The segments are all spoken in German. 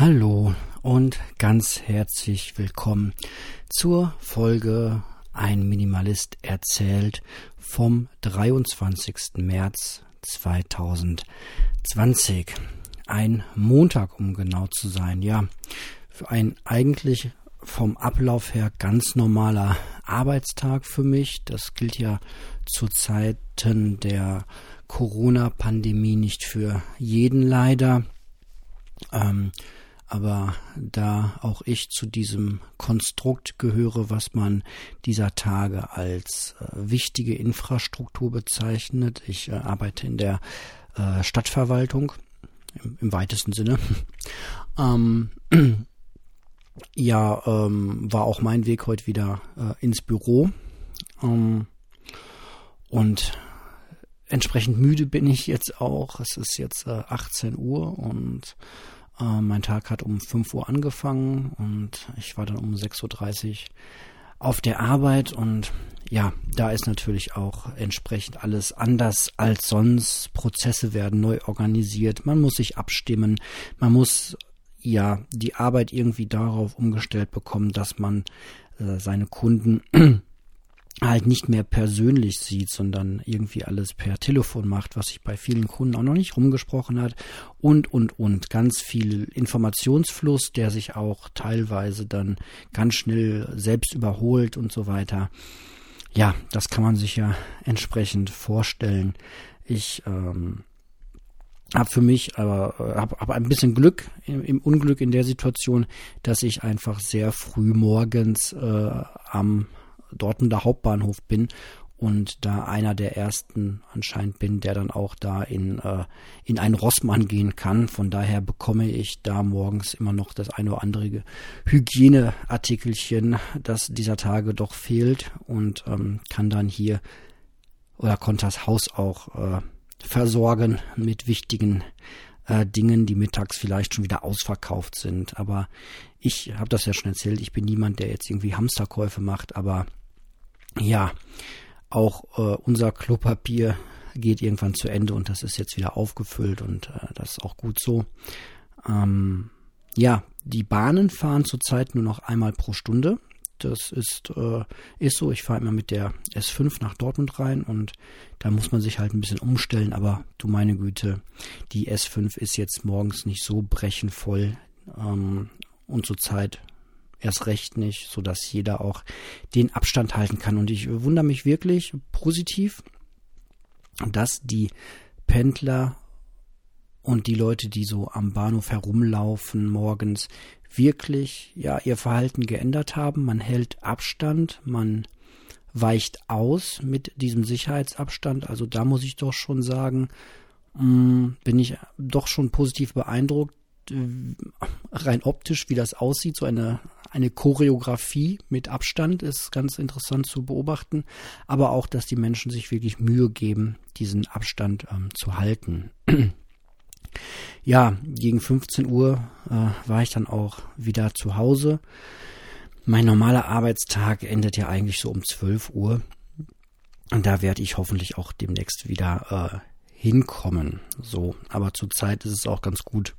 Hallo und ganz herzlich willkommen zur Folge Ein Minimalist erzählt vom 23. März 2020. Ein Montag, um genau zu sein. Ja, für ein eigentlich vom Ablauf her ganz normaler Arbeitstag für mich. Das gilt ja zu Zeiten der Corona-Pandemie nicht für jeden leider. Ähm, aber da auch ich zu diesem Konstrukt gehöre, was man dieser Tage als äh, wichtige Infrastruktur bezeichnet. Ich äh, arbeite in der äh, Stadtverwaltung im, im, weitesten Sinne. ähm, ja, ähm, war auch mein Weg heute wieder äh, ins Büro. Ähm, und entsprechend müde bin ich jetzt auch. Es ist jetzt äh, 18 Uhr und äh, mein Tag hat um 5 Uhr angefangen und ich war dann um 6.30 Uhr auf der Arbeit und ja, da ist natürlich auch entsprechend alles anders als sonst. Prozesse werden neu organisiert, man muss sich abstimmen, man muss ja die Arbeit irgendwie darauf umgestellt bekommen, dass man äh, seine Kunden halt nicht mehr persönlich sieht, sondern irgendwie alles per Telefon macht, was sich bei vielen Kunden auch noch nicht rumgesprochen hat und, und, und. Ganz viel Informationsfluss, der sich auch teilweise dann ganz schnell selbst überholt und so weiter. Ja, das kann man sich ja entsprechend vorstellen. Ich ähm, habe für mich aber äh, habe hab ein bisschen Glück im, im, Unglück in der Situation, dass ich einfach sehr früh morgens äh, am Dortmunder Hauptbahnhof bin und da einer der ersten anscheinend bin, der dann auch da in, äh, in einen Rossmann gehen kann. Von daher bekomme ich da morgens immer noch das eine oder andere Hygieneartikelchen, das dieser Tage doch fehlt und ähm, kann dann hier oder konnte das Haus auch äh, versorgen mit wichtigen äh, Dingen, die mittags vielleicht schon wieder ausverkauft sind. Aber ich habe das ja schon erzählt, ich bin niemand, der jetzt irgendwie Hamsterkäufe macht, aber ja, auch äh, unser Klopapier geht irgendwann zu Ende und das ist jetzt wieder aufgefüllt und äh, das ist auch gut so. Ähm, ja, die Bahnen fahren zurzeit nur noch einmal pro Stunde. Das ist, äh, ist so. Ich fahre immer mit der S5 nach Dortmund rein und da muss man sich halt ein bisschen umstellen. Aber du meine Güte, die S5 ist jetzt morgens nicht so brechenvoll ähm, und zurzeit erst recht nicht, so dass jeder auch den Abstand halten kann. Und ich wundere mich wirklich positiv, dass die Pendler und die Leute, die so am Bahnhof herumlaufen morgens, wirklich ja ihr Verhalten geändert haben. Man hält Abstand, man weicht aus mit diesem Sicherheitsabstand. Also da muss ich doch schon sagen, mm, bin ich doch schon positiv beeindruckt, rein optisch, wie das aussieht, so eine, eine Choreografie mit Abstand ist ganz interessant zu beobachten, aber auch, dass die Menschen sich wirklich Mühe geben, diesen Abstand ähm, zu halten. ja, gegen 15 Uhr äh, war ich dann auch wieder zu Hause. Mein normaler Arbeitstag endet ja eigentlich so um 12 Uhr. Und da werde ich hoffentlich auch demnächst wieder äh, hinkommen. So, aber zurzeit ist es auch ganz gut,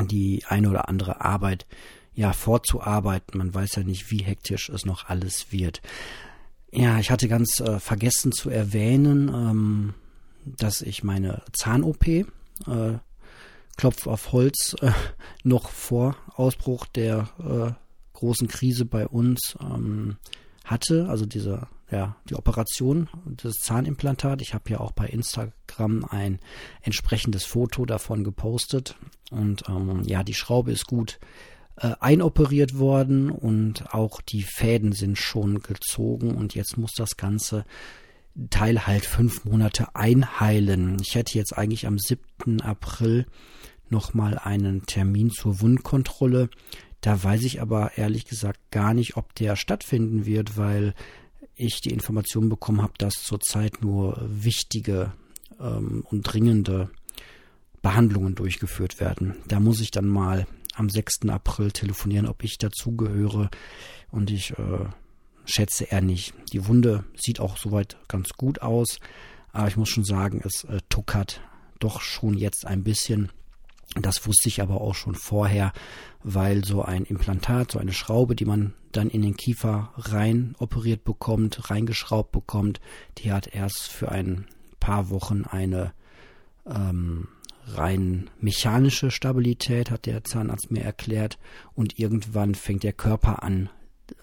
die eine oder andere Arbeit ja vorzuarbeiten. Man weiß ja nicht, wie hektisch es noch alles wird. Ja, ich hatte ganz äh, vergessen zu erwähnen, ähm, dass ich meine Zahn-OP, äh, Klopf auf Holz, äh, noch vor Ausbruch der äh, großen Krise bei uns ähm, hatte, also diese ja, die Operation des Zahnimplantat. Ich habe ja auch bei Instagram ein entsprechendes Foto davon gepostet. Und ähm, ja, die Schraube ist gut äh, einoperiert worden und auch die Fäden sind schon gezogen und jetzt muss das Ganze Teil halt fünf Monate einheilen. Ich hätte jetzt eigentlich am 7. April nochmal einen Termin zur Wundkontrolle. Da weiß ich aber ehrlich gesagt gar nicht, ob der stattfinden wird, weil ich die Information bekommen habe, dass zurzeit nur wichtige ähm, und dringende Behandlungen durchgeführt werden. Da muss ich dann mal am 6. April telefonieren, ob ich dazugehöre. Und ich äh, schätze eher nicht. Die Wunde sieht auch soweit ganz gut aus. Aber ich muss schon sagen, es äh, tuckert doch schon jetzt ein bisschen. Das wusste ich aber auch schon vorher, weil so ein Implantat, so eine Schraube, die man dann in den Kiefer rein operiert bekommt, reingeschraubt bekommt, die hat erst für ein paar Wochen eine ähm, rein mechanische Stabilität, hat der Zahnarzt mir erklärt. Und irgendwann fängt der Körper an,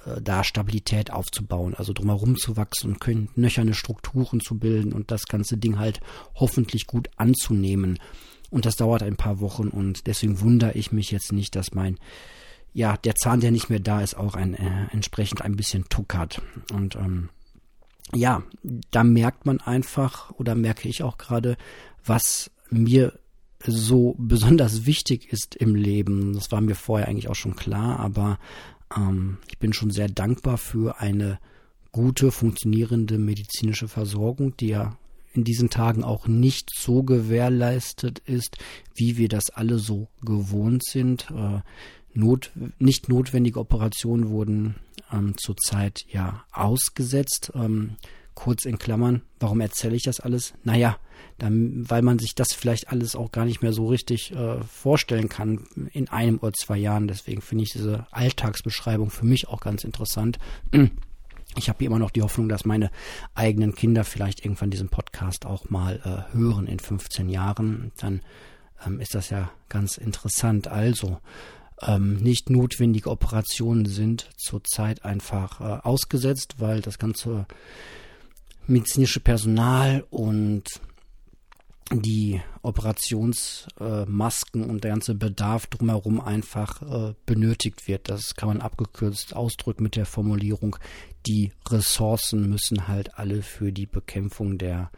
äh, da Stabilität aufzubauen, also drumherum zu wachsen und nöcherne Strukturen zu bilden und das ganze Ding halt hoffentlich gut anzunehmen. Und das dauert ein paar Wochen und deswegen wundere ich mich jetzt nicht, dass mein, ja, der Zahn, der nicht mehr da ist, auch ein, äh, entsprechend ein bisschen Tuck hat. Und ähm, ja, da merkt man einfach oder merke ich auch gerade, was mir so besonders wichtig ist im Leben. Das war mir vorher eigentlich auch schon klar, aber ähm, ich bin schon sehr dankbar für eine gute, funktionierende medizinische Versorgung, die ja in diesen Tagen auch nicht so gewährleistet ist, wie wir das alle so gewohnt sind. Äh, not, nicht notwendige Operationen wurden ähm, zurzeit ja ausgesetzt. Ähm, kurz in Klammern, warum erzähle ich das alles? Naja, dann, weil man sich das vielleicht alles auch gar nicht mehr so richtig äh, vorstellen kann in einem oder zwei Jahren. Deswegen finde ich diese Alltagsbeschreibung für mich auch ganz interessant. Ich habe immer noch die Hoffnung, dass meine eigenen Kinder vielleicht irgendwann diesen Podcast auch mal äh, hören in 15 Jahren. Dann ähm, ist das ja ganz interessant. Also, ähm, nicht notwendige Operationen sind zurzeit einfach äh, ausgesetzt, weil das ganze medizinische Personal und die Operationsmasken äh, und der ganze Bedarf drumherum einfach äh, benötigt wird. Das kann man abgekürzt ausdrücken mit der Formulierung, die Ressourcen müssen halt alle für die Bekämpfung der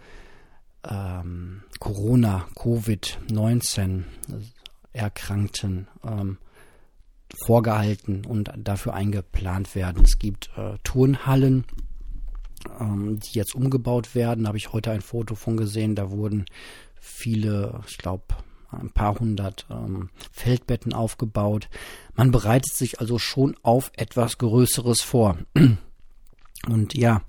ähm, Corona, Covid-19 Erkrankten ähm, vorgehalten und dafür eingeplant werden. Es gibt äh, Turnhallen, ähm, die jetzt umgebaut werden. Da habe ich heute ein Foto von gesehen. Da wurden viele, ich glaube, ein paar hundert ähm, Feldbetten aufgebaut. Man bereitet sich also schon auf etwas Größeres vor. Und ja,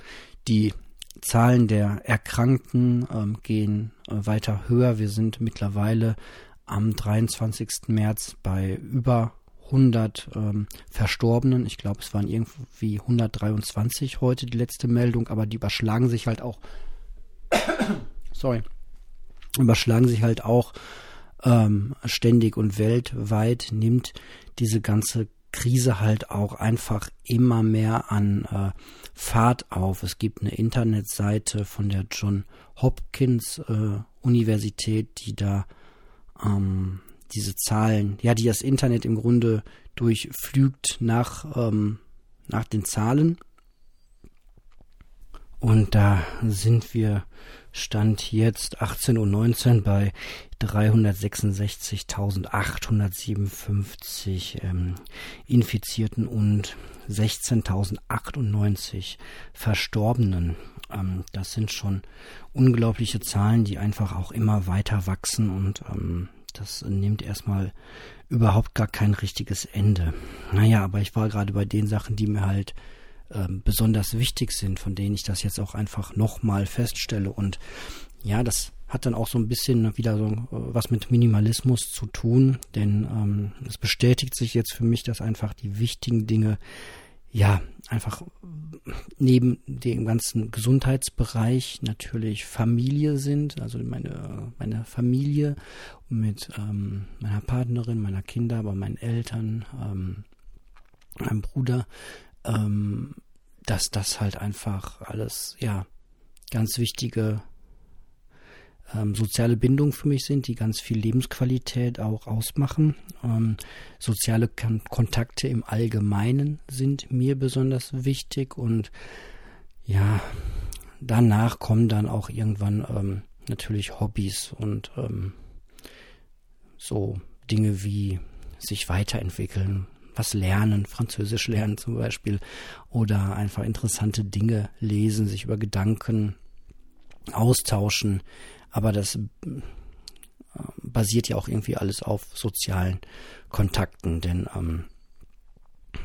die Zahlen der Erkrankten ähm, gehen äh, weiter höher. Wir sind mittlerweile am 23. März bei über 100 ähm, Verstorbenen. Ich glaube, es waren irgendwie 123 heute die letzte Meldung, aber die überschlagen sich halt auch. sorry. Überschlagen sich halt auch ähm, ständig und weltweit nimmt diese ganze Krise halt auch einfach immer mehr an äh, Fahrt auf. Es gibt eine Internetseite von der John Hopkins äh, Universität, die da ähm, diese Zahlen, ja, die das Internet im Grunde durchflügt nach, ähm, nach den Zahlen. Und da sind wir Stand jetzt 18.19 Uhr bei 366.857 ähm, Infizierten und 16.098 Verstorbenen. Ähm, das sind schon unglaubliche Zahlen, die einfach auch immer weiter wachsen und ähm, das nimmt erstmal überhaupt gar kein richtiges Ende. Naja, aber ich war gerade bei den Sachen, die mir halt ähm, besonders wichtig sind, von denen ich das jetzt auch einfach nochmal feststelle. Und ja, das hat dann auch so ein bisschen wieder so äh, was mit Minimalismus zu tun, denn ähm, es bestätigt sich jetzt für mich, dass einfach die wichtigen Dinge ja einfach neben dem ganzen Gesundheitsbereich natürlich Familie sind, also meine, meine Familie mit ähm, meiner Partnerin, meiner Kinder, aber meinen Eltern, ähm, meinem Bruder, ähm, dass das halt einfach alles, ja, ganz wichtige ähm, soziale Bindungen für mich sind, die ganz viel Lebensqualität auch ausmachen. Ähm, soziale Kon Kontakte im Allgemeinen sind mir besonders wichtig und ja, danach kommen dann auch irgendwann ähm, natürlich Hobbys und ähm, so Dinge wie sich weiterentwickeln, was lernen, Französisch lernen zum Beispiel, oder einfach interessante Dinge lesen, sich über Gedanken austauschen, aber das äh, basiert ja auch irgendwie alles auf sozialen Kontakten, denn ähm,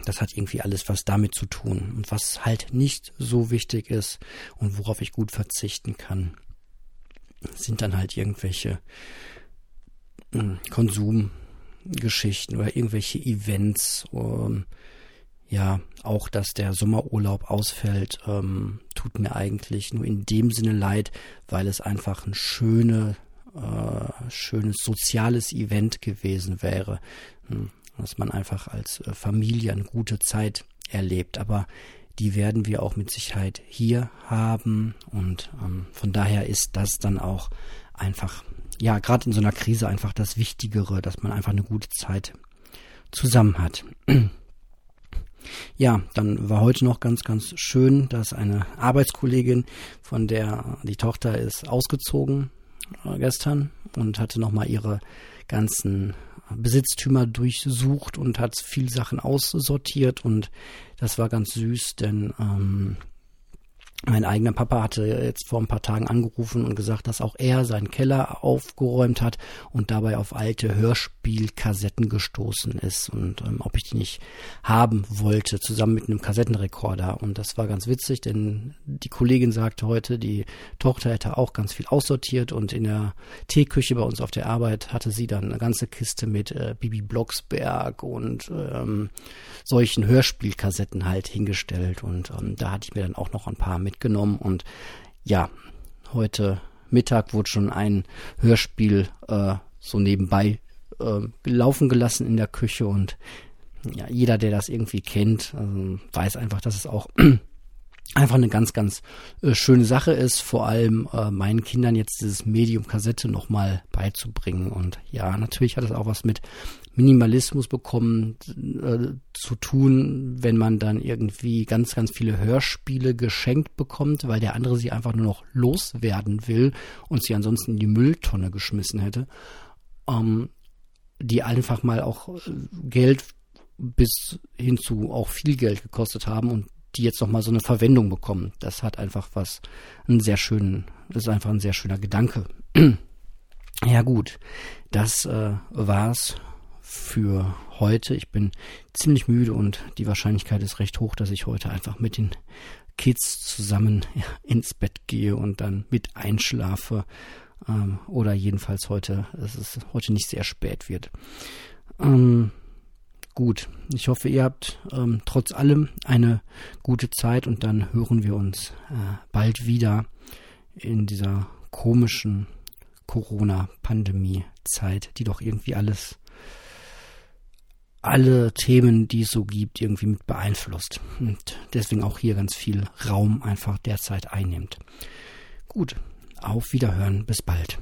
das hat irgendwie alles was damit zu tun. Und was halt nicht so wichtig ist und worauf ich gut verzichten kann, sind dann halt irgendwelche hm, Konsumgeschichten oder irgendwelche Events. Ähm, ja, auch dass der Sommerurlaub ausfällt, ähm, tut mir eigentlich nur in dem Sinne leid, weil es einfach ein schöne, äh, schönes soziales Event gewesen wäre, hm, dass man einfach als äh, Familie eine gute Zeit erlebt. Aber die werden wir auch mit Sicherheit hier haben und ähm, von daher ist das dann auch einfach, ja, gerade in so einer Krise einfach das Wichtigere, dass man einfach eine gute Zeit zusammen hat. Ja, dann war heute noch ganz, ganz schön, dass eine Arbeitskollegin, von der die Tochter ist ausgezogen äh, gestern und hatte nochmal ihre ganzen Besitztümer durchsucht und hat viel Sachen aussortiert und das war ganz süß, denn ähm, mein eigener Papa hatte jetzt vor ein paar Tagen angerufen und gesagt, dass auch er seinen Keller aufgeräumt hat und dabei auf alte Hörspielkassetten gestoßen ist und ähm, ob ich die nicht haben wollte, zusammen mit einem Kassettenrekorder. Und das war ganz witzig, denn die Kollegin sagte heute, die Tochter hätte auch ganz viel aussortiert und in der Teeküche bei uns auf der Arbeit hatte sie dann eine ganze Kiste mit äh, Bibi Blocksberg und ähm, solchen Hörspielkassetten halt hingestellt. Und ähm, da hatte ich mir dann auch noch ein paar mitgenommen und ja, heute Mittag wurde schon ein Hörspiel äh, so nebenbei äh, laufen gelassen in der Küche und ja, jeder, der das irgendwie kennt, äh, weiß einfach, dass es auch einfach eine ganz, ganz äh, schöne Sache ist, vor allem äh, meinen Kindern jetzt dieses Medium Kassette nochmal beizubringen. Und ja, natürlich hat es auch was mit Minimalismus bekommen äh, zu tun, wenn man dann irgendwie ganz, ganz viele Hörspiele geschenkt bekommt, weil der andere sie einfach nur noch loswerden will und sie ansonsten in die Mülltonne geschmissen hätte. Ähm, die einfach mal auch äh, Geld bis hin zu auch viel Geld gekostet haben und die jetzt noch mal so eine Verwendung bekommen. Das hat einfach was, einen sehr schönen, das ist einfach ein sehr schöner Gedanke. ja gut, das äh, war's für heute. Ich bin ziemlich müde und die Wahrscheinlichkeit ist recht hoch, dass ich heute einfach mit den Kids zusammen ins Bett gehe und dann mit einschlafe. Ähm, oder jedenfalls heute, dass es heute nicht sehr spät wird. Ähm, gut, ich hoffe, ihr habt ähm, trotz allem eine gute Zeit und dann hören wir uns äh, bald wieder in dieser komischen Corona-Pandemie-Zeit, die doch irgendwie alles alle Themen, die es so gibt, irgendwie mit beeinflusst. Und deswegen auch hier ganz viel Raum einfach derzeit einnimmt. Gut, auf Wiederhören, bis bald.